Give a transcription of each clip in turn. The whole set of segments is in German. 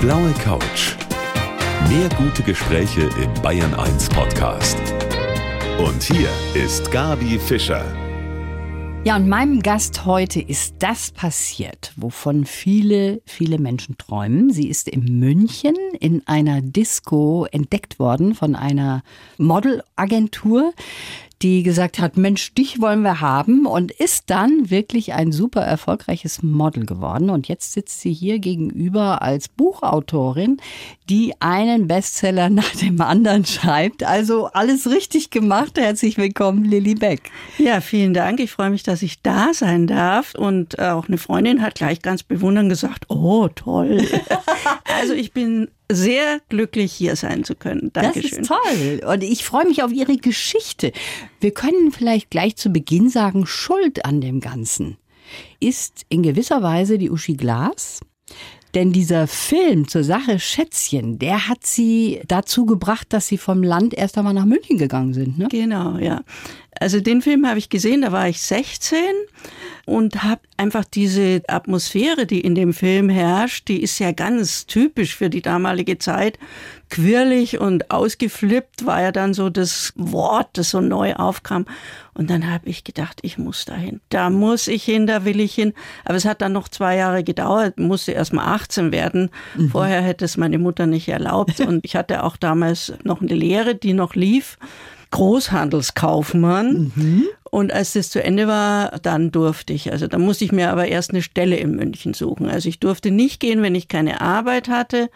blaue Couch. Mehr gute Gespräche im Bayern 1 Podcast. Und hier ist Gabi Fischer. Ja, und meinem Gast heute ist das passiert, wovon viele, viele Menschen träumen. Sie ist in München in einer Disco entdeckt worden von einer Modelagentur die gesagt hat, Mensch, dich wollen wir haben und ist dann wirklich ein super erfolgreiches Model geworden. Und jetzt sitzt sie hier gegenüber als Buchautorin, die einen Bestseller nach dem anderen schreibt. Also alles richtig gemacht. Herzlich willkommen, Lilly Beck. Ja, vielen Dank. Ich freue mich, dass ich da sein darf. Und auch eine Freundin hat gleich ganz bewundernd gesagt, oh, toll. also ich bin sehr glücklich, hier sein zu können. Dankeschön. Das ist toll. Und ich freue mich auf Ihre Geschichte. Wir können vielleicht gleich zu Beginn sagen, Schuld an dem Ganzen ist in gewisser Weise die Uschi Glas. Denn dieser Film zur Sache Schätzchen, der hat sie dazu gebracht, dass sie vom Land erst einmal nach München gegangen sind. Ne? Genau, ja. Also den Film habe ich gesehen, da war ich 16 und habe einfach diese Atmosphäre, die in dem Film herrscht, die ist ja ganz typisch für die damalige Zeit. Quirlig und ausgeflippt war ja dann so das Wort, das so neu aufkam. Und dann habe ich gedacht, ich muss dahin. Da muss ich hin, da will ich hin. Aber es hat dann noch zwei Jahre gedauert, musste erst mal 18 werden. Mhm. Vorher hätte es meine Mutter nicht erlaubt. Und ich hatte auch damals noch eine Lehre, die noch lief. Großhandelskaufmann. Mhm. Und als das zu Ende war, dann durfte ich. Also da musste ich mir aber erst eine Stelle in München suchen. Also ich durfte nicht gehen, wenn ich keine Arbeit hatte.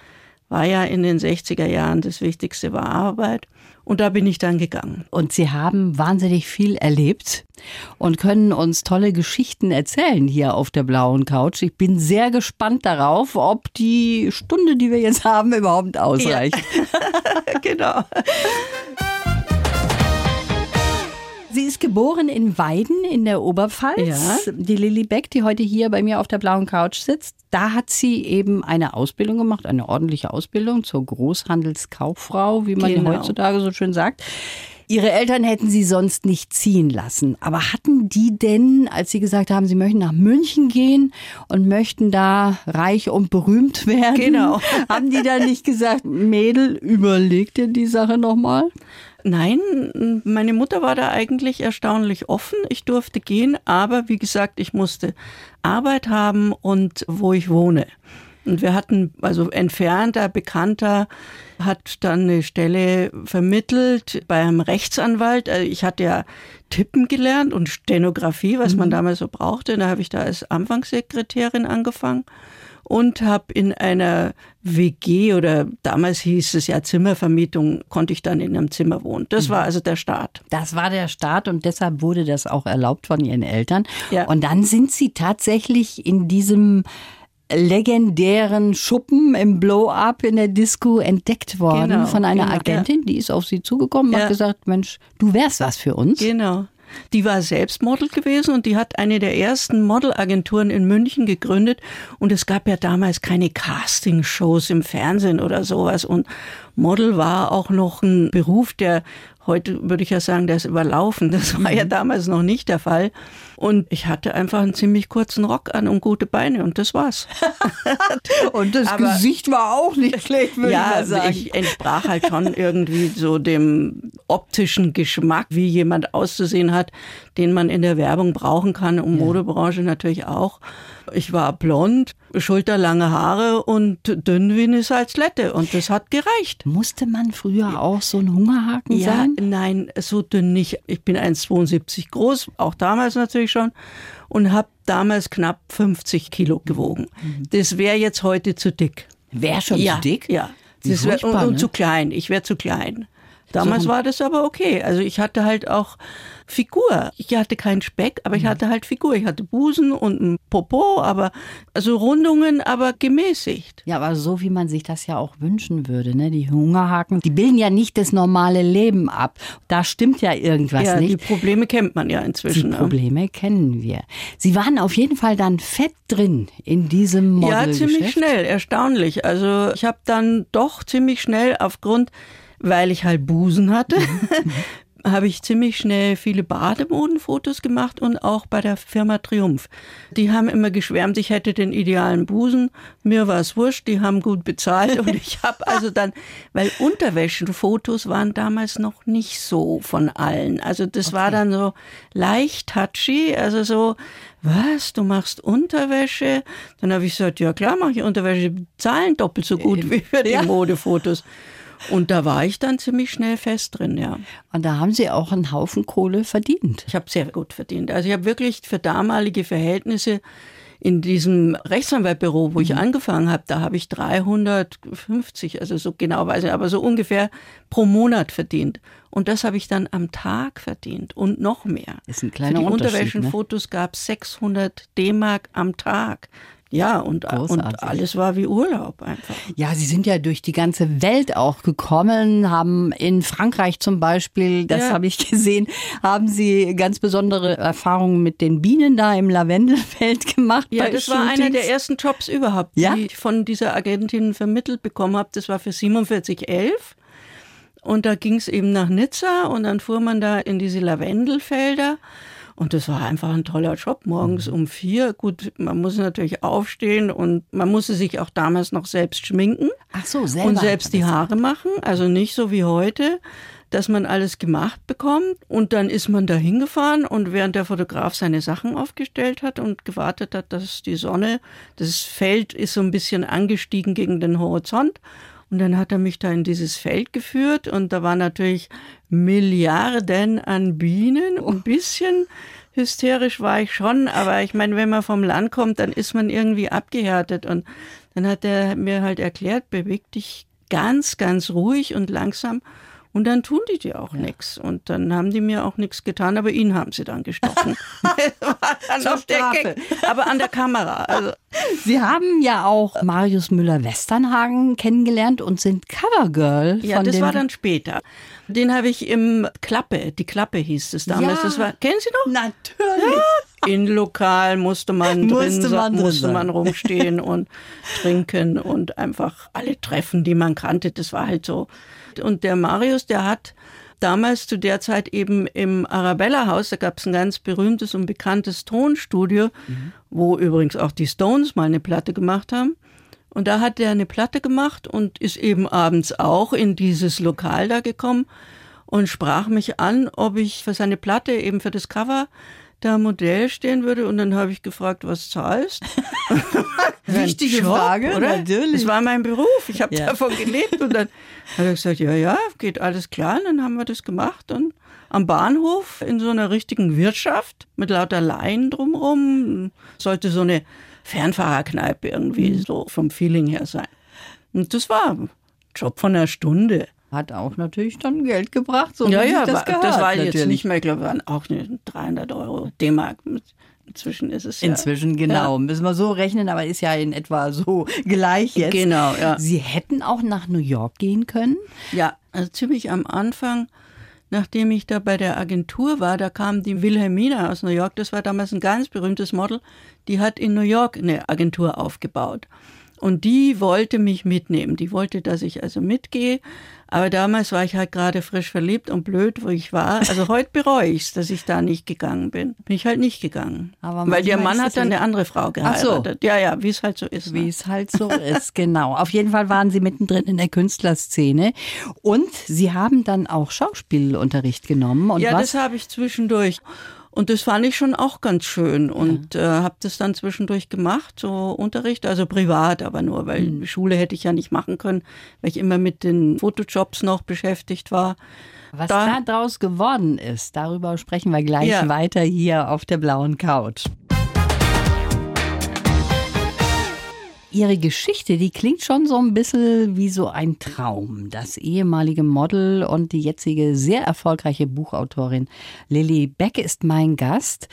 War ja in den 60er Jahren das Wichtigste war Arbeit. Und da bin ich dann gegangen. Und Sie haben wahnsinnig viel erlebt und können uns tolle Geschichten erzählen hier auf der blauen Couch. Ich bin sehr gespannt darauf, ob die Stunde, die wir jetzt haben, überhaupt ausreicht. Ja. genau. Sie ist geboren in Weiden in der Oberpfalz. Ja. Die Lilly Beck, die heute hier bei mir auf der blauen Couch sitzt, da hat sie eben eine Ausbildung gemacht, eine ordentliche Ausbildung zur Großhandelskauffrau, wie man genau. heutzutage so schön sagt. Ihre Eltern hätten sie sonst nicht ziehen lassen. Aber hatten die denn, als sie gesagt haben, sie möchten nach München gehen und möchten da reich und berühmt werden, genau. haben die dann nicht gesagt, Mädel, überleg dir die Sache nochmal? Nein, meine Mutter war da eigentlich erstaunlich offen. Ich durfte gehen, aber wie gesagt, ich musste Arbeit haben und wo ich wohne. Und wir hatten, also entfernter, bekannter, hat dann eine Stelle vermittelt bei einem Rechtsanwalt. Also ich hatte ja Tippen gelernt und Stenografie, was mhm. man damals so brauchte. Da habe ich da als Anfangssekretärin angefangen und habe in einer WG oder damals hieß es ja Zimmervermietung, konnte ich dann in einem Zimmer wohnen. Das war mhm. also der Start. Das war der Start und deshalb wurde das auch erlaubt von ihren Eltern. Ja. Und dann sind sie tatsächlich in diesem legendären Schuppen im Blow-Up in der Disco entdeckt worden genau, von einer genau, Agentin, ja. die ist auf sie zugekommen und ja. hat gesagt, Mensch, du wärst was für uns. Genau. Die war selbst Model gewesen und die hat eine der ersten Modelagenturen in München gegründet. Und es gab ja damals keine Castingshows im Fernsehen oder sowas. Und Model war auch noch ein Beruf, der Heute würde ich ja sagen, der ist überlaufen. Das war ja mhm. damals noch nicht der Fall. Und ich hatte einfach einen ziemlich kurzen Rock an und gute Beine und das war's. und das Aber Gesicht war auch nicht schlecht, würde ja, ich sagen. ich entsprach halt schon irgendwie so dem optischen Geschmack, wie jemand auszusehen hat, den man in der Werbung brauchen kann und ja. Modebranche natürlich auch. Ich war blond, schulterlange Haare und dünn wie eine Salzlette und das hat gereicht. Musste man früher auch so ein Hungerhaken ja, sein? Nein, so dünn nicht. Ich bin 1,72 groß, auch damals natürlich schon und habe damals knapp 50 Kilo gewogen. Mhm. Das wäre jetzt heute zu dick. Wäre schon ja, zu dick? Ja. Das wär, und, und ne? zu klein. Ich wäre zu klein. Damals so. war das aber okay. Also ich hatte halt auch Figur. Ich hatte keinen Speck, aber ich mhm. hatte halt Figur. Ich hatte Busen und ein Popo, aber also Rundungen, aber gemäßigt. Ja, aber so wie man sich das ja auch wünschen würde, ne? Die Hungerhaken, die bilden ja nicht das normale Leben ab. Da stimmt ja irgendwas ja, nicht. Die Probleme kennt man ja inzwischen. Die Probleme ne? kennen wir. Sie waren auf jeden Fall dann fett drin in diesem Model. Ja, ziemlich schnell, erstaunlich. Also ich habe dann doch ziemlich schnell aufgrund weil ich halt Busen hatte, habe ich ziemlich schnell viele Bademodenfotos gemacht und auch bei der Firma Triumph. Die haben immer geschwärmt, ich hätte den idealen Busen. Mir war es wurscht, die haben gut bezahlt und ich habe also dann, weil Unterwäschenfotos waren damals noch nicht so von allen. Also das okay. war dann so leicht touchy, also so, was, du machst Unterwäsche? Dann habe ich gesagt, ja klar mache ich Unterwäsche, zahlen doppelt so gut wie für die ja. Modefotos. Und da war ich dann ziemlich schnell fest drin, ja. Und da haben Sie auch einen Haufen Kohle verdient. Ich habe sehr gut verdient. Also ich habe wirklich für damalige Verhältnisse in diesem Rechtsanwaltbüro, wo ich mhm. angefangen habe, da habe ich 350, also so genau weiß ich, aber so ungefähr pro Monat verdient. Und das habe ich dann am Tag verdient und noch mehr. Ist ein kleiner Für die Unterwäschenfotos ne? gab es 600 D-Mark am Tag. Ja, und, und alles war wie Urlaub einfach. Ja, Sie sind ja durch die ganze Welt auch gekommen, haben in Frankreich zum Beispiel, das ja. habe ich gesehen, haben Sie ganz besondere Erfahrungen mit den Bienen da im Lavendelfeld gemacht. Ja, das Shootings. war einer der ersten Jobs überhaupt, ja? die ich von dieser Agentin vermittelt bekommen habe. Das war für 4711. Und da ging es eben nach Nizza und dann fuhr man da in diese Lavendelfelder. Und das war einfach ein toller Job, morgens mhm. um vier. Gut, man muss natürlich aufstehen und man musste sich auch damals noch selbst schminken. Ach so, selber. Und selbst die Haare machen. Also nicht so wie heute, dass man alles gemacht bekommt. Und dann ist man da hingefahren und während der Fotograf seine Sachen aufgestellt hat und gewartet hat, dass die Sonne, das Feld ist so ein bisschen angestiegen gegen den Horizont. Und dann hat er mich da in dieses Feld geführt und da waren natürlich Milliarden an Bienen. Ein bisschen hysterisch war ich schon, aber ich meine, wenn man vom Land kommt, dann ist man irgendwie abgehärtet. Und dann hat er mir halt erklärt, beweg dich ganz, ganz ruhig und langsam und dann tun die dir auch ja. nichts. Und dann haben die mir auch nichts getan, aber ihn haben sie dann gestochen. aber an der Kamera. Also. Sie haben ja auch Marius Müller-Westernhagen kennengelernt und sind Covergirl. Ja, das war dann später. Den habe ich im Klappe, die Klappe hieß es damals. Ja. Das war, kennen Sie noch? Natürlich. Ja. In Lokal musste man musste drin, man musste man rumstehen und trinken und einfach alle treffen, die man kannte. Das war halt so und der Marius, der hat damals zu der Zeit eben im Arabella-Haus, da gab es ein ganz berühmtes und bekanntes Tonstudio, mhm. wo übrigens auch die Stones mal eine Platte gemacht haben. Und da hat er eine Platte gemacht und ist eben abends auch in dieses Lokal da gekommen und sprach mich an, ob ich für seine Platte eben für das Cover da Modell stehen würde. Und dann habe ich gefragt, was zahlst? Wichtige Job, Frage, oder? Natürlich. Das war mein Beruf. Ich habe ja. davon gelebt. Und dann hat er gesagt, ja, ja, geht alles klar. Und dann haben wir das gemacht. Und am Bahnhof in so einer richtigen Wirtschaft mit lauter Laien drumherum. Sollte so eine Fernfahrerkneipe irgendwie mhm. so vom Feeling her sein. Und das war ein Job von einer Stunde. Hat auch natürlich dann Geld gebracht, so ja, ja, das, gehört, das war natürlich. jetzt nicht mehr, ich glaube, waren auch 300 Euro D-Mark. Inzwischen ist es ja. Inzwischen, genau. Ja. Müssen wir so rechnen, aber ist ja in etwa so gleich jetzt. Genau, ja. Sie hätten auch nach New York gehen können? Ja, also ziemlich am Anfang, nachdem ich da bei der Agentur war, da kam die Wilhelmina aus New York. Das war damals ein ganz berühmtes Model. Die hat in New York eine Agentur aufgebaut. Und die wollte mich mitnehmen. Die wollte, dass ich also mitgehe. Aber damals war ich halt gerade frisch verliebt und blöd, wo ich war. Also heute bereue ich es, dass ich da nicht gegangen bin. Bin ich halt nicht gegangen. Aber Weil der Mann hat dann eine andere Frau geheiratet. So. Ja, ja, wie es halt so ist. Wie ne? es halt so ist, genau. Auf jeden Fall waren Sie mittendrin in der Künstlerszene. Und Sie haben dann auch Schauspielunterricht genommen. Und ja, was? das habe ich zwischendurch. Und das fand ich schon auch ganz schön und ja. äh, habe das dann zwischendurch gemacht, so Unterricht, also privat, aber nur, weil mhm. Schule hätte ich ja nicht machen können, weil ich immer mit den Fotojobs noch beschäftigt war. Was da, daraus geworden ist, darüber sprechen wir gleich ja. weiter hier auf der blauen Couch. Ihre Geschichte, die klingt schon so ein bisschen wie so ein Traum. Das ehemalige Model und die jetzige sehr erfolgreiche Buchautorin Lilly Beck ist mein Gast.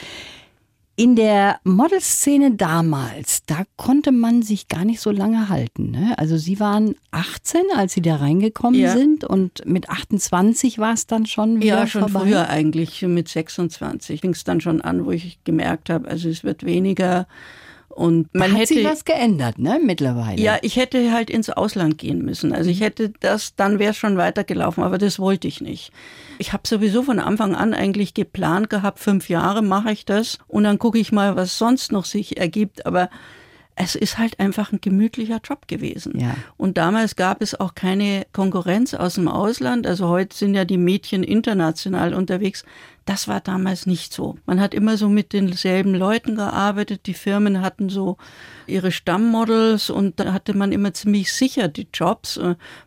In der Modelszene damals, da konnte man sich gar nicht so lange halten. Ne? Also Sie waren 18, als Sie da reingekommen ja. sind und mit 28 war es dann schon wieder Ja, schon vorbei. früher eigentlich, mit 26 fing es dann schon an, wo ich gemerkt habe, also es wird weniger Und man Hat hätte sich was geändert, ne, mittlerweile? ja, ich hätte halt ins Ausland gehen müssen. Also ich hätte das, dann wäre es schon weitergelaufen, aber das wollte ich nicht. Ich habe sowieso von Anfang an eigentlich geplant gehabt, fünf Jahre mache ich das und dann gucke ich mal, was sonst noch sich ergibt. Aber es ist halt einfach ein gemütlicher Job gewesen. Ja. Und damals gab es auch keine Konkurrenz aus dem Ausland. Also heute sind ja die Mädchen international unterwegs. Das war damals nicht so. Man hat immer so mit denselben Leuten gearbeitet. Die Firmen hatten so ihre Stammmodels und da hatte man immer ziemlich sicher die Jobs.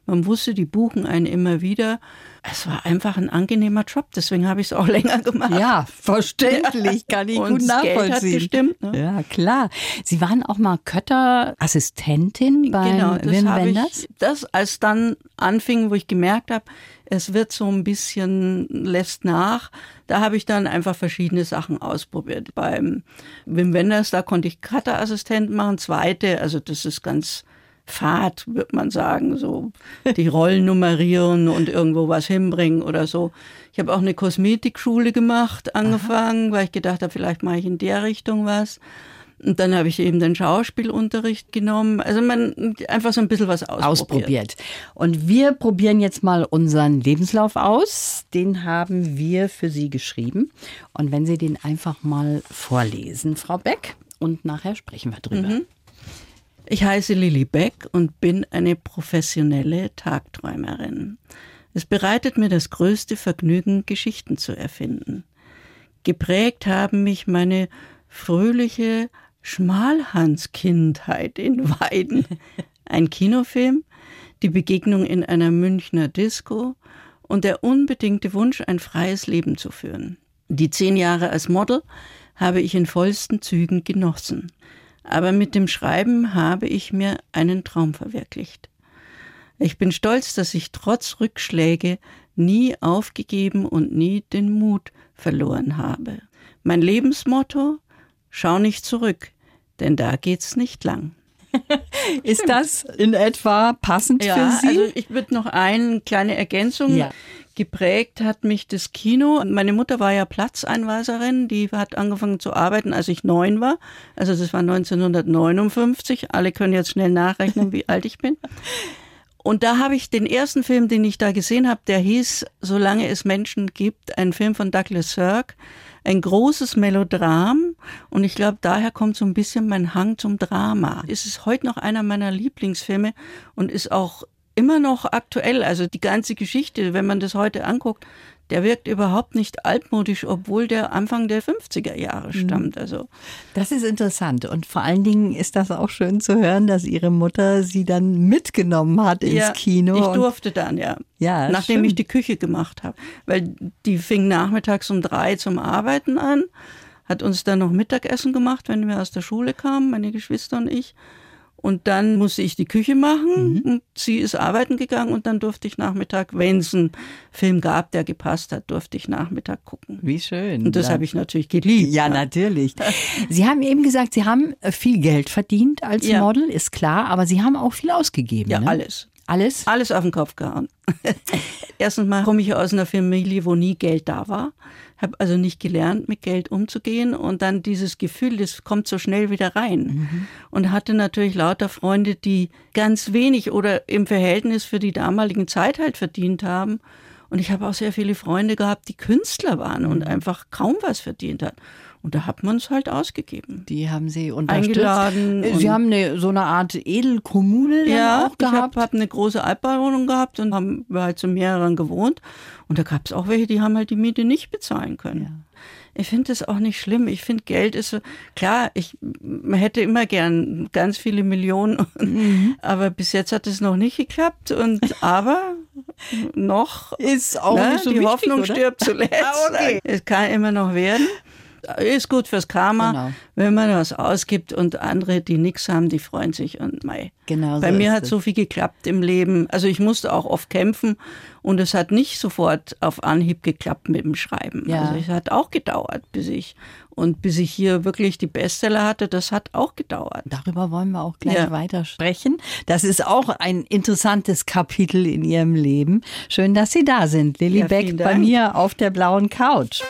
Man wusste, die buchen einen immer wieder. Es war einfach ein angenehmer Job, deswegen habe ich es auch länger gemacht. Ja, verständlich, kann ich Und gut das Geld hat nachvollziehen. gestimmt, ne? Ja, klar. Sie waren auch mal Kötter-Assistentin bei genau, das Wim habe Wenders? ich, das als dann anfing, wo ich gemerkt habe, es wird so ein bisschen lässt nach. Da habe ich dann einfach verschiedene Sachen ausprobiert. Beim Wim Wenders, da konnte ich Cutter-Assistent machen, zweite, also das ist ganz fad, würde man sagen, so die Rollen nummerieren und irgendwo was hinbringen oder so. Ich habe auch eine Kosmetikschule gemacht, angefangen, weil ich gedacht habe, vielleicht mache ich in der Richtung was. Und dann habe ich eben den Schauspielunterricht genommen. Also man einfach so ein bisschen was ausprobiert. ausprobiert. Und wir probieren jetzt mal unseren Lebenslauf aus. Den haben wir für Sie geschrieben. Und wenn Sie den einfach mal vorlesen, Frau Beck, und nachher sprechen wir drüber. Mhm. Ich heiße Lilly Beck und bin eine professionelle Tagträumerin. Es bereitet mir das größte Vergnügen, Geschichten zu erfinden. Geprägt haben mich meine fröhliche Schmalhans-Kindheit in Weiden. Ein Kinofilm, die Begegnung in einer Münchner Disco und der unbedingte Wunsch, ein freies Leben zu führen. Die zehn Jahre als Model habe ich in vollsten Zügen genossen. Aber mit dem Schreiben habe ich mir einen Traum verwirklicht. Ich bin stolz, dass ich trotz Rückschläge nie aufgegeben und nie den Mut verloren habe. Mein Lebensmotto? Schau nicht zurück, denn da geht's nicht lang. Ist das in etwa passend für Sie? also ich würde noch eine kleine Ergänzung. Ja. Geprägt hat mich das Kino. Meine Mutter war ja Platzeinweiserin. Die hat angefangen zu arbeiten, als ich neun war. Also das war 1959. Alle können jetzt schnell nachrechnen, wie alt ich bin. Und da habe ich den ersten Film, den ich da gesehen habe, der hieß Solange es Menschen gibt, ein Film von Douglas Sirk. Ein großes Melodram und ich glaube, daher kommt so ein bisschen mein Hang zum Drama. Es ist heute noch einer meiner Lieblingsfilme und ist auch immer noch aktuell. Also die ganze Geschichte, wenn man das heute anguckt, der wirkt überhaupt nicht altmodisch, obwohl der Anfang der 50er Jahre stammt. Also Das ist interessant. Und vor allen Dingen ist das auch schön zu hören, dass Ihre Mutter Sie dann mitgenommen hat ins ja, Kino. Ich durfte dann, ja. Ja, Nachdem schön. ich die Küche gemacht habe. Weil die fing nachmittags um drei zum Arbeiten an, hat uns dann noch Mittagessen gemacht, wenn wir aus der Schule kamen, meine Geschwister und ich. Und dann musste ich die Küche machen Mhm. und sie ist arbeiten gegangen und dann durfte ich Nachmittag, wenn es einen Film gab, der gepasst hat, durfte ich Nachmittag gucken. Wie schön. Und das habe ich natürlich geliebt. Ja, natürlich. Sie haben eben gesagt, Sie haben äh, viel Geld verdient als Ja. Model, ist klar, aber Sie haben auch viel ausgegeben. Ja, ne? alles. Alles? Alles auf den Kopf gehauen. Erstens mal komme ich aus einer Familie, wo nie Geld da war. Habe also nicht gelernt, mit Geld umzugehen. Und dann dieses Gefühl, das kommt so schnell wieder rein. Und hatte natürlich lauter Freunde, die ganz wenig oder im Verhältnis für die damalige Zeit halt verdient haben. Und ich habe auch sehr viele Freunde gehabt, die Künstler waren und einfach kaum was verdient hat. Und da hat man es halt ausgegeben. Die haben Sie unterstützt. Eingeladen Äh, Sie haben eine, so eine Art Edelkommune Ja, auch ich gehabt. habe hab eine große Altbauwohnung gehabt und haben wir halt zu mehreren gewohnt. Und da gab es auch welche, die haben halt die Miete nicht bezahlen können. Ich finde das auch nicht schlimm. Ich finde, Geld ist so, klar, ich man hätte immer gern ganz viele Millionen, Mhm. aber bis jetzt hat es noch nicht geklappt. Und aber noch Ist auch ne, nicht so die wichtig, Hoffnung oder? stirbt zuletzt. Okay. Es kann immer noch werden. Ist gut fürs Karma, Genau. wenn man was ausgibt und andere, die nichts haben, die freuen sich und mei. Genau Bei so mir hat es. so viel geklappt im Leben. Also ich musste auch oft kämpfen und es hat nicht sofort auf Anhieb geklappt mit dem Schreiben. Ja. Also es hat auch gedauert, bis ich und bis ich hier wirklich die Bestseller hatte, das hat auch gedauert. Darüber wollen wir auch gleich Ja. weiter sprechen. Das ist auch ein interessantes Kapitel in Ihrem Leben. Schön, dass Sie da sind. Lilly Ja, Beck bei mir auf der blauen Couch.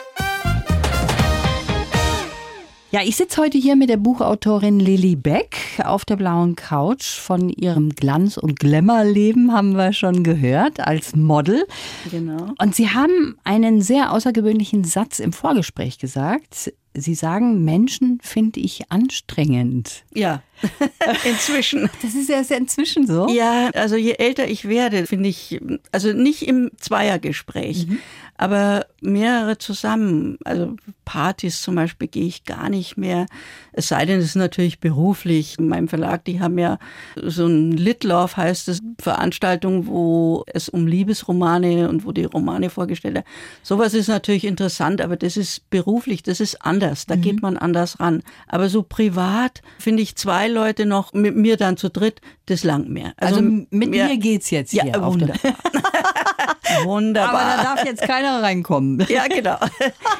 Ja, ich sitze heute hier mit der Buchautorin Lilly Beck auf der blauen Couch. Von ihrem Glanz- und Glamour-Leben haben wir schon gehört als Model. Genau. Und Sie haben einen sehr außergewöhnlichen Satz im Vorgespräch gesagt. Sie sagen, Menschen finde ich anstrengend. Ja, inzwischen. Das ist erst inzwischen so. Ja, also je älter ich werde, finde ich, also nicht im Zweiergespräch, mhm. aber mehrere zusammen. Also Partys zum Beispiel gehe ich gar nicht mehr. Es sei denn, es ist natürlich beruflich. In meinem Verlag, die haben ja so ein Litlauf, heißt es, Veranstaltung, wo es um Liebesromane und wo die Romane vorgestellt werden. Sowas ist natürlich interessant, aber das ist beruflich, das ist anders. Da mhm. geht man anders ran. Aber so privat finde ich zwei Leute noch mit mir dann zu dritt, das langt mehr. Also, also mit mir, mir geht's jetzt hier. Ja, wunderbar. wunderbar. Aber da darf jetzt keiner reinkommen. Ja, genau.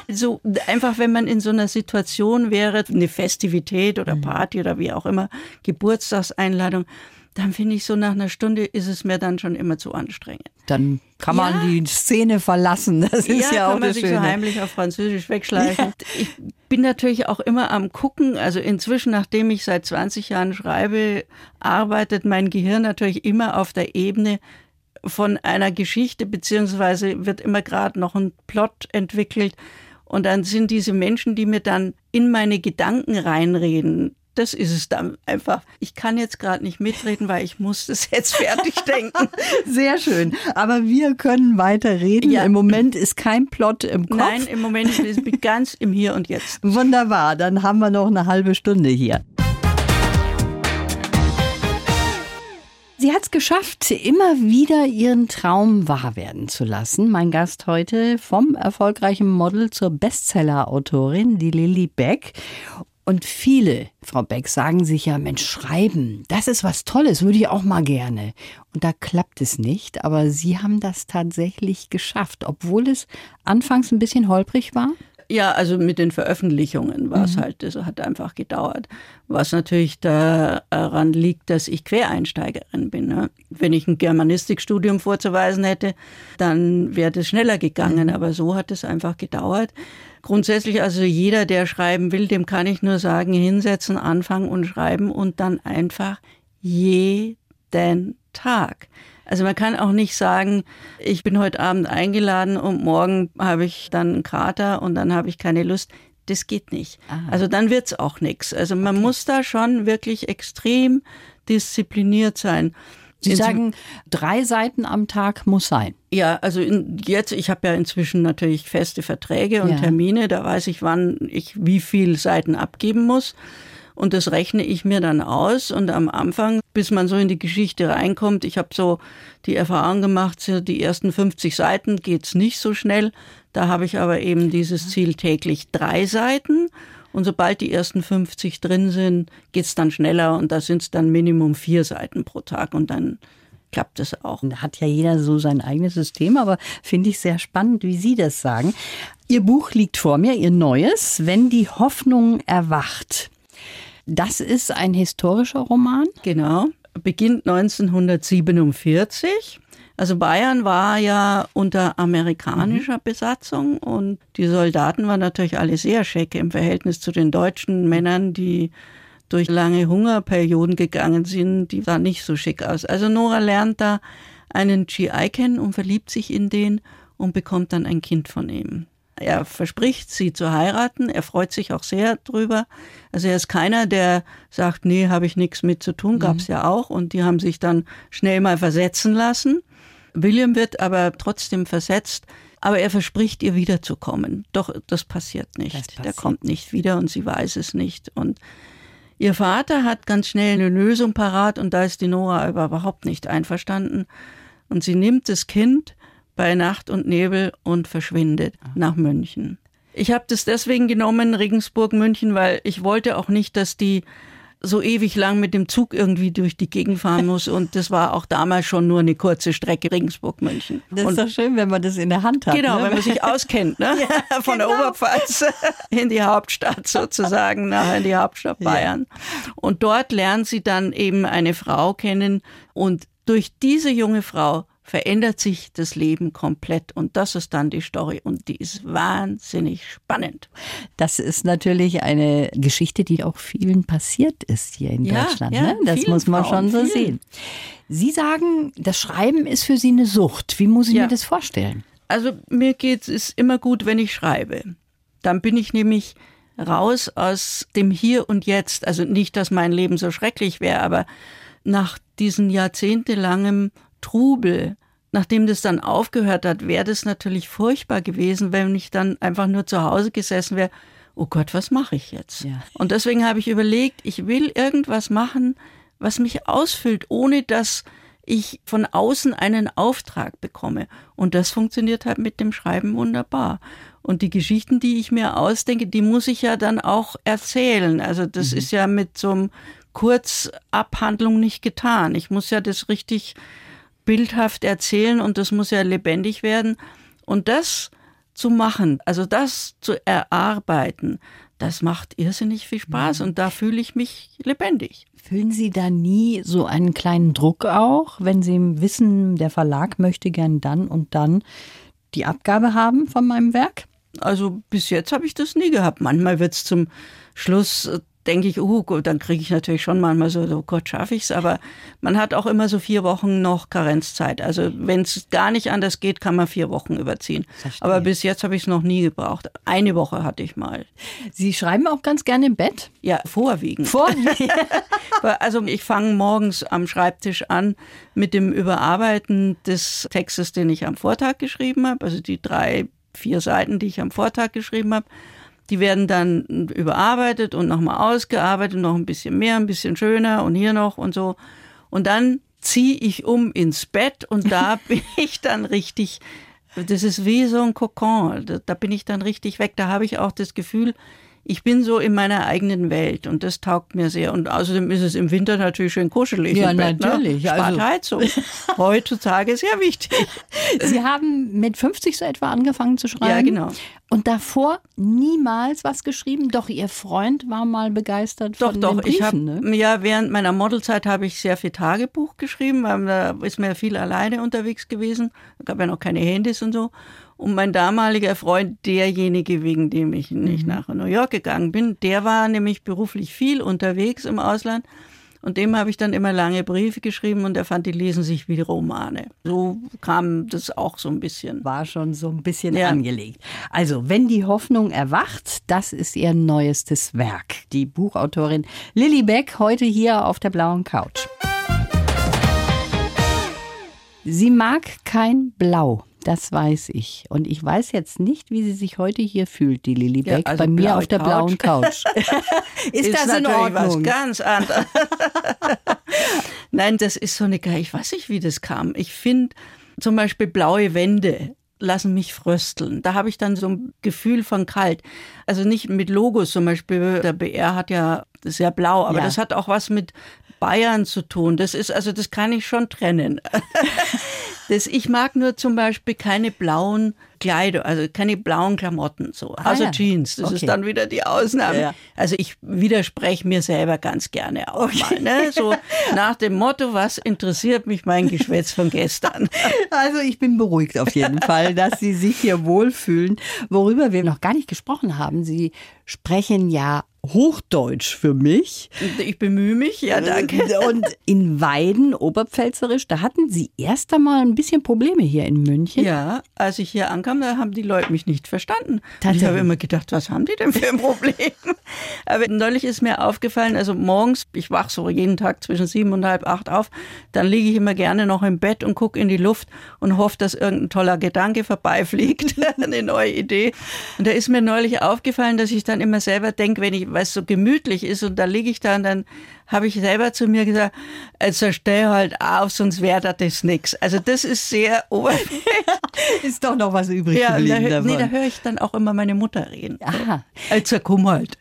So einfach, wenn man in so einer Situation wäre, eine Festivität oder mhm. Party oder wie auch immer, Geburtstagseinladung, dann finde ich so nach einer Stunde ist es mir dann schon immer zu anstrengend. Dann kann man ja. die Szene verlassen. Das ist ja, ja auch kann man sich so heimlich auf Französisch wegschleichen. Ja. Ich bin natürlich auch immer am gucken. Also inzwischen, nachdem ich seit 20 Jahren schreibe, arbeitet mein Gehirn natürlich immer auf der Ebene von einer Geschichte, beziehungsweise wird immer gerade noch ein Plot entwickelt. Und dann sind diese Menschen, die mir dann in meine Gedanken reinreden, das ist es dann einfach. Ich kann jetzt gerade nicht mitreden, weil ich muss das jetzt fertig denken. Sehr schön. Aber wir können weiter reden. Ja. Im Moment ist kein Plot im Kopf. Nein, im Moment ist es ganz im Hier und Jetzt. Wunderbar. Dann haben wir noch eine halbe Stunde hier. Sie hat es geschafft, immer wieder ihren Traum wahr werden zu lassen. Mein Gast heute vom erfolgreichen Model zur Bestseller-Autorin, die Lilly Beck. Und viele, Frau Beck, sagen sich ja, Mensch, schreiben, das ist was Tolles, würde ich auch mal gerne. Und da klappt es nicht, aber Sie haben das tatsächlich geschafft, obwohl es anfangs ein bisschen holprig war. Ja, also mit den Veröffentlichungen war es mhm. halt, das hat einfach gedauert. Was natürlich daran liegt, dass ich Quereinsteigerin bin. Ne? Wenn ich ein Germanistikstudium vorzuweisen hätte, dann wäre das schneller gegangen. Mhm. Aber so hat es einfach gedauert. Grundsätzlich also jeder, der schreiben will, dem kann ich nur sagen, hinsetzen, anfangen und schreiben und dann einfach jeden Tag. Also man kann auch nicht sagen, ich bin heute Abend eingeladen und morgen habe ich dann einen Krater und dann habe ich keine Lust. Das geht nicht. Aha. Also dann wird's auch nichts. Also man okay. muss da schon wirklich extrem diszipliniert sein. Sie sagen, drei Seiten am Tag muss sein. Ja, also in, jetzt, ich habe ja inzwischen natürlich feste Verträge und ja. Termine, da weiß ich, wann ich wie viel Seiten abgeben muss. Und das rechne ich mir dann aus. Und am Anfang, bis man so in die Geschichte reinkommt, ich habe so die Erfahrung gemacht, die ersten 50 Seiten geht's nicht so schnell. Da habe ich aber eben dieses Ziel täglich drei Seiten. Und sobald die ersten 50 drin sind, geht's dann schneller und da sind es dann Minimum vier Seiten pro Tag und dann klappt es auch. Da hat ja jeder so sein eigenes System, aber finde ich sehr spannend, wie Sie das sagen. Ihr Buch liegt vor mir, Ihr neues, Wenn die Hoffnung erwacht. Das ist ein historischer Roman? Genau, beginnt 1947. Also Bayern war ja unter amerikanischer mhm. Besatzung und die Soldaten waren natürlich alle sehr schecke im Verhältnis zu den deutschen Männern, die durch lange Hungerperioden gegangen sind, die sahen nicht so schick aus. Also Nora lernt da einen GI kennen und verliebt sich in den und bekommt dann ein Kind von ihm. Er verspricht, sie zu heiraten. Er freut sich auch sehr drüber. Also er ist keiner, der sagt, nee, habe ich nichts mit zu tun. Gab's mhm. ja auch. Und die haben sich dann schnell mal versetzen lassen. William wird aber trotzdem versetzt. Aber er verspricht ihr wiederzukommen. Doch das passiert nicht. Das passiert. Der kommt nicht wieder und sie weiß es nicht. Und ihr Vater hat ganz schnell eine Lösung parat und da ist die Nora überhaupt nicht einverstanden. Und sie nimmt das Kind bei Nacht und Nebel und verschwindet ah. nach München. Ich habe das deswegen genommen, Regensburg, München, weil ich wollte auch nicht, dass die so ewig lang mit dem Zug irgendwie durch die Gegend fahren muss. Und das war auch damals schon nur eine kurze Strecke Regensburg-München. Das ist und doch schön, wenn man das in der Hand hat. Genau, ne? wenn man sich auskennt, ne? Ja, Von genau. der Oberpfalz in die Hauptstadt sozusagen, nachher in die Hauptstadt Bayern. Ja. Und dort lernt sie dann eben eine Frau kennen und durch diese junge Frau verändert sich das Leben komplett. Und das ist dann die Story. Und die ist wahnsinnig spannend. Das ist natürlich eine Geschichte, die auch vielen passiert ist hier in Ja, Deutschland. ja, ne? Das muss man Frauen, schon so vielen. sehen. Sie sagen, das Schreiben ist für Sie eine Sucht. Wie muss ich Ja. mir das vorstellen? Also mir geht's ist immer gut, wenn ich schreibe. Dann bin ich nämlich raus aus dem Hier und Jetzt. Also nicht, dass mein Leben so schrecklich wäre, aber nach diesen jahrzehntelangem Trubel, nachdem das dann aufgehört hat, wäre das natürlich furchtbar gewesen, wenn ich dann einfach nur zu Hause gesessen wäre. Oh Gott, was mache ich jetzt? Ja. Und deswegen habe ich überlegt, ich will irgendwas machen, was mich ausfüllt, ohne dass ich von außen einen Auftrag bekomme. Und das funktioniert halt mit dem Schreiben wunderbar. Und die Geschichten, die ich mir ausdenke, die muss ich ja dann auch erzählen. Also das ist ja mit so einem Kurzabhandlung nicht getan. Ich muss ja das richtig bildhaft erzählen und das muss ja lebendig werden. Und das zu machen, also das zu erarbeiten, das macht irrsinnig viel Spaß und da fühle ich mich lebendig. Fühlen Sie da nie so einen kleinen Druck auch, wenn Sie wissen, der Verlag möchte gern dann und dann die Abgabe haben von meinem Werk? Also bis jetzt habe ich das nie gehabt. Manchmal wird es zum Schluss, äh, denke ich, oh Gott, dann kriege ich natürlich schon manchmal so, oh Gott, schaffe ich's. Aber man hat auch immer so vier Wochen noch Karenzzeit. Also wenn es gar nicht anders geht, kann man vier Wochen überziehen. Verstehe. Aber bis jetzt habe ich es noch nie gebraucht. Eine Woche hatte ich mal. Sie schreiben auch ganz gerne im Bett? Ja, vorwiegend. Vor Weil, Also ich fange morgens am Schreibtisch an mit dem Überarbeiten des Textes, den ich am Vortag geschrieben habe. Also die drei, vier Seiten, die ich am Vortag geschrieben habe. Die werden dann überarbeitet und nochmal ausgearbeitet, noch ein bisschen mehr, ein bisschen schöner und hier noch und so. Und dann ziehe ich um ins Bett und da bin ich dann richtig, das ist wie so ein Kokon, da, da bin ich dann richtig weg. Da habe ich auch das Gefühl, ich bin so in meiner eigenen Welt und das taugt mir sehr. Und außerdem ist es im Winter natürlich schön kuschelig. Ja, im Bett, natürlich. Ne? Spart Also- Heizung. Heutzutage sehr wichtig. Sie haben mit 50 so etwa angefangen zu schreiben? Ja, genau. Und davor niemals was geschrieben? Doch, Ihr Freund war mal begeistert Doch, von doch. den Briefen, ich habe ne? ja während meiner Modelzeit habe ich sehr viel Tagebuch geschrieben, weil da ist mir viel alleine unterwegs gewesen. Es gab ja noch keine Handys und so. Und mein damaliger Freund, derjenige, wegen dem ich nicht nach New York gegangen bin, der war nämlich beruflich viel unterwegs im Ausland. Und dem habe ich dann immer lange Briefe geschrieben und er fand, die lesen sich wie Romane. So kam das auch so ein bisschen. War schon so ein bisschen Ja. angelegt. Also, wenn die Hoffnung erwacht, das ist ihr neuestes Werk. Die Buchautorin Lilly Beck heute hier auf der blauen Couch. Sie mag kein Blau. Das weiß ich. Und ich weiß jetzt nicht, wie sie sich heute hier fühlt, die Lilly Ja, Beck, also bei mir auf der blauen Couch. ist, das in natürlich was Ordnung? ganz anderes. Nein, das ist so eine, Ge- ich weiß nicht, wie das kam. Ich finde zum Beispiel blaue Wände lassen mich frösteln. Da habe ich dann so ein Gefühl von kalt. Also nicht mit Logos zum Beispiel. Der BR hat ja, ist ja blau, aber Ja. das hat auch was mit Bayern zu tun. Das ist, also das kann ich schon trennen. Das, ich mag nur zum Beispiel keine blauen Kleider, also keine blauen Klamotten so. Ah, Also ja. Jeans, das Okay. ist dann wieder die Ausnahme. Ja. Also ich widerspreche mir selber ganz gerne auch mal. Ne? So nach dem Motto, was interessiert mich mein Geschwätz von gestern? Also ich bin beruhigt auf jeden Fall, dass Sie sich hier wohlfühlen. Worüber wir noch gar nicht gesprochen haben, Sie sprechen ja Hochdeutsch für mich. Ich bemühe mich, ja danke. Und in Weiden, Oberpfälzerisch, da hatten Sie erst einmal ein bisschen Probleme hier in München. Ja, als ich hier ankam, da haben die Leute mich nicht verstanden. Ich habe immer gedacht, was haben die denn für ein Problem? Aber neulich ist mir aufgefallen, also morgens, ich wach so jeden Tag zwischen sieben und halb acht auf, dann liege ich immer gerne noch im Bett und gucke in die Luft und hoffe, dass irgendein toller Gedanke vorbeifliegt, eine neue Idee. Und da ist mir neulich aufgefallen, dass ich dann immer selber denke, wenn ich, weil es so gemütlich ist und da liege ich da und dann habe ich selber zu mir gesagt, also steh halt auf, sonst wäre das nix. Also das ist sehr oberflächlich. Ist doch noch was übrig Ja, da, geblieben hö- davon. nee, da höre ich dann auch immer meine Mutter reden. Aha. Also komm halt.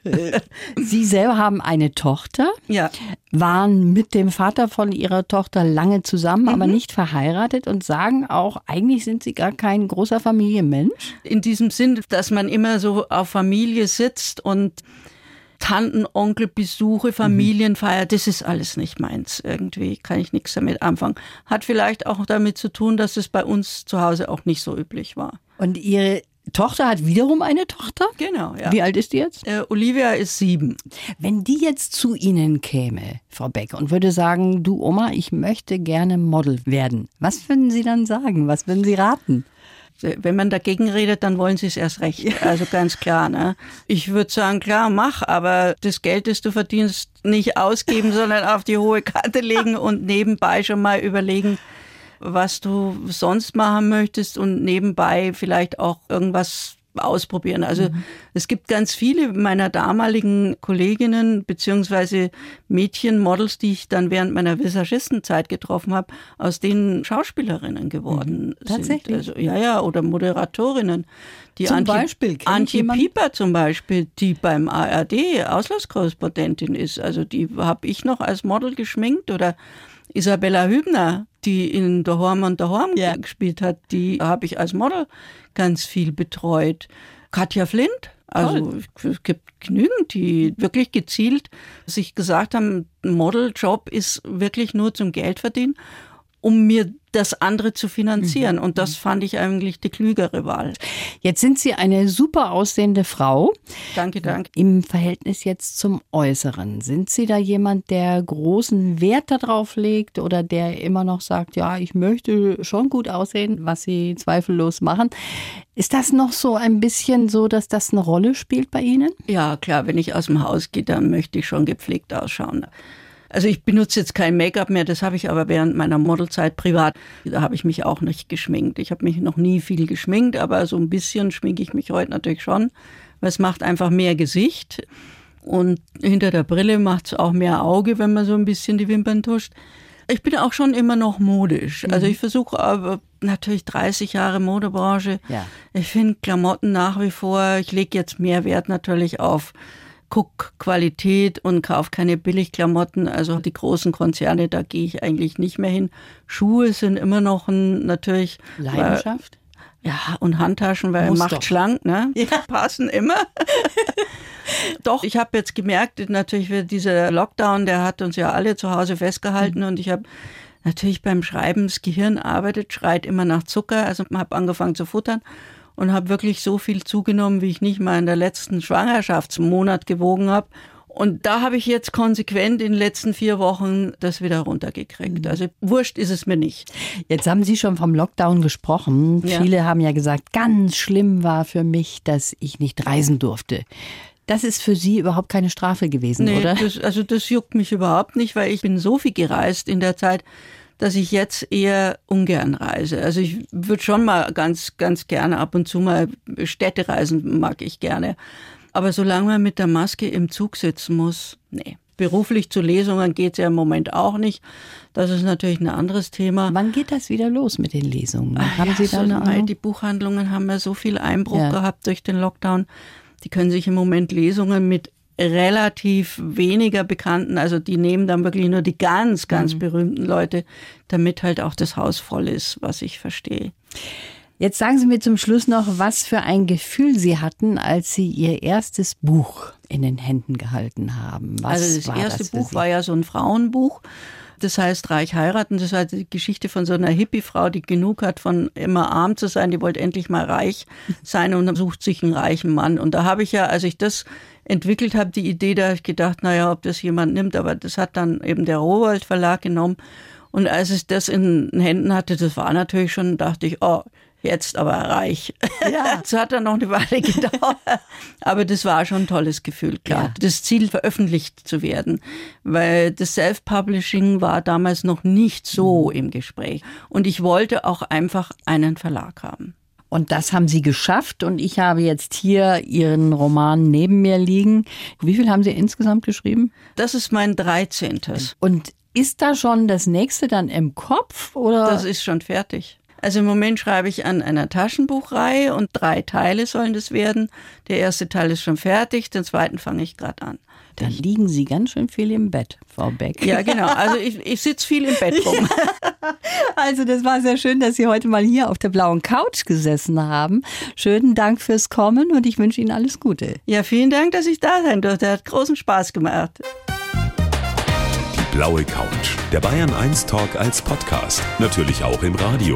Sie selber haben eine Tochter, Ja. waren mit dem Vater von ihrer Tochter lange zusammen, Mhm. aber nicht verheiratet und sagen auch, eigentlich sind sie gar kein großer Familienmensch. In diesem Sinn, dass man immer so auf Familie sitzt und Tanten, Onkel, Besuche, Familienfeier, das ist alles nicht meins. Irgendwie kann ich nichts damit anfangen. Hat vielleicht auch damit zu tun, dass es bei uns zu Hause auch nicht so üblich war. Und Ihre Tochter hat wiederum eine Tochter? Genau, ja. Wie alt ist die jetzt? Äh, Olivia ist sieben. Wenn die jetzt zu Ihnen käme, Frau Beck, und würde sagen, du Oma, ich möchte gerne Model werden, was würden Sie dann sagen? Was würden Sie raten? Wenn man dagegen redet, dann wollen sie es erst recht. Also ganz klar. Ne? Ich würde sagen, klar, mach, aber das Geld, das du verdienst, nicht ausgeben, sondern auf die hohe Karte legen und nebenbei schon mal überlegen, was du sonst machen möchtest und nebenbei vielleicht auch irgendwas ausprobieren. Also mhm. es gibt ganz viele meiner damaligen Kolleginnen beziehungsweise Mädchen, Models, die ich dann während meiner Visagistenzeit getroffen habe, aus denen Schauspielerinnen geworden mhm. Tatsächlich? sind. Also, ja, ja, oder Moderatorinnen. Die zum Antje, Beispiel? Antje Pieper zum Beispiel, die beim ARD Auslandskorrespondentin ist. Also die habe ich noch als Model geschminkt oder Isabella Hübner, die in The Horm und The Horm ja. gespielt hat, die habe ich als Model ganz viel betreut. Katja Flint, also es gibt genügend, die wirklich gezielt sich gesagt haben, Modeljob ist wirklich nur zum Geld verdienen um mir das andere zu finanzieren. Mhm. Und das fand ich eigentlich die klügere Wahl. Jetzt sind Sie eine super aussehende Frau. Danke, danke. Im Verhältnis jetzt zum Äußeren. Sind Sie da jemand, der großen Wert darauf legt oder der immer noch sagt, ja, ich möchte schon gut aussehen, was Sie zweifellos machen? Ist das noch so ein bisschen so, dass das eine Rolle spielt bei Ihnen? Ja, klar. Wenn ich aus dem Haus gehe, dann möchte ich schon gepflegt ausschauen. Also ich benutze jetzt kein Make-up mehr, das habe ich aber während meiner Modelzeit privat, da habe ich mich auch nicht geschminkt. Ich habe mich noch nie viel geschminkt, aber so ein bisschen schminke ich mich heute natürlich schon, weil es macht einfach mehr Gesicht und hinter der Brille macht es auch mehr Auge, wenn man so ein bisschen die Wimpern tuscht. Ich bin auch schon immer noch modisch. Also mhm. ich versuche aber natürlich 30 Jahre Modebranche. Ja. Ich finde Klamotten nach wie vor, ich lege jetzt mehr Wert natürlich auf guck Qualität und kauf keine Billigklamotten. Also die großen Konzerne, da gehe ich eigentlich nicht mehr hin. Schuhe sind immer noch ein natürlich Leidenschaft. Weil, ja, und Handtaschen, weil Muss macht doch. schlank, ne? Ja. Passen immer. Doch, ich habe jetzt gemerkt, natürlich wird dieser Lockdown, der hat uns ja alle zu Hause festgehalten mhm. und ich habe natürlich beim Schreiben, das Gehirn arbeitet, schreit immer nach Zucker, also habe angefangen zu futtern und habe wirklich so viel zugenommen, wie ich nicht mal in der letzten Schwangerschaftsmonat gewogen habe. Und da habe ich jetzt konsequent in den letzten vier Wochen das wieder runtergekriegt. Mhm. Also wurscht ist es mir nicht. Jetzt haben Sie schon vom Lockdown gesprochen. Ja. Viele haben ja gesagt, ganz schlimm war für mich, dass ich nicht reisen durfte. Das ist für Sie überhaupt keine Strafe gewesen, nee, oder? Das, also das juckt mich überhaupt nicht, weil ich bin so viel gereist in der Zeit dass ich jetzt eher ungern reise. Also ich würde schon mal ganz, ganz gerne ab und zu mal Städte reisen, mag ich gerne. Aber solange man mit der Maske im Zug sitzen muss, nee. Beruflich zu Lesungen geht es ja im Moment auch nicht. Das ist natürlich ein anderes Thema. Wann geht das wieder los mit den Lesungen? Ach, haben ja, Sie da eine Ahnung? Die Buchhandlungen haben ja so viel Einbruch ja. gehabt durch den Lockdown. Die können sich im Moment Lesungen mit relativ weniger bekannten, also die nehmen dann wirklich nur die ganz, ganz mhm. berühmten Leute, damit halt auch das Haus voll ist, was ich verstehe. Jetzt sagen Sie mir zum Schluss noch, was für ein Gefühl Sie hatten, als Sie Ihr erstes Buch in den Händen gehalten haben. Was also das erste das Buch war ja so ein Frauenbuch. Das heißt, reich heiraten, das war die Geschichte von so einer Hippie-Frau, die genug hat, von immer arm zu sein, die wollte endlich mal reich sein und sucht sich einen reichen Mann. Und da habe ich ja, als ich das entwickelt habe, die Idee, da habe ich gedacht, naja, ob das jemand nimmt, aber das hat dann eben der Rowold Verlag genommen. Und als ich das in den Händen hatte, das war natürlich schon, dachte ich, oh, jetzt aber reich. Ja. Das hat dann noch eine Weile gedauert. Aber das war schon ein tolles Gefühl, klar. Ja. Das Ziel, veröffentlicht zu werden. Weil das Self-Publishing war damals noch nicht so mhm. im Gespräch. Und ich wollte auch einfach einen Verlag haben. Und das haben Sie geschafft. Und ich habe jetzt hier Ihren Roman neben mir liegen. Wie viel haben Sie insgesamt geschrieben? Das ist mein 13. Und ist da schon das nächste dann im Kopf? Oder? Das ist schon fertig. Also im Moment schreibe ich an einer Taschenbuchreihe und drei Teile sollen das werden. Der erste Teil ist schon fertig, den zweiten fange ich gerade an. Da liegen Sie ganz schön viel im Bett, Frau Beck. Ja, genau. Also ich, ich sitze viel im Bett rum. Also das war sehr schön, dass Sie heute mal hier auf der blauen Couch gesessen haben. Schönen Dank fürs Kommen und ich wünsche Ihnen alles Gute. Ja, vielen Dank, dass ich da sein durfte. Hat großen Spaß gemacht. Die blaue Couch. Der Bayern 1 Talk als Podcast. Natürlich auch im Radio.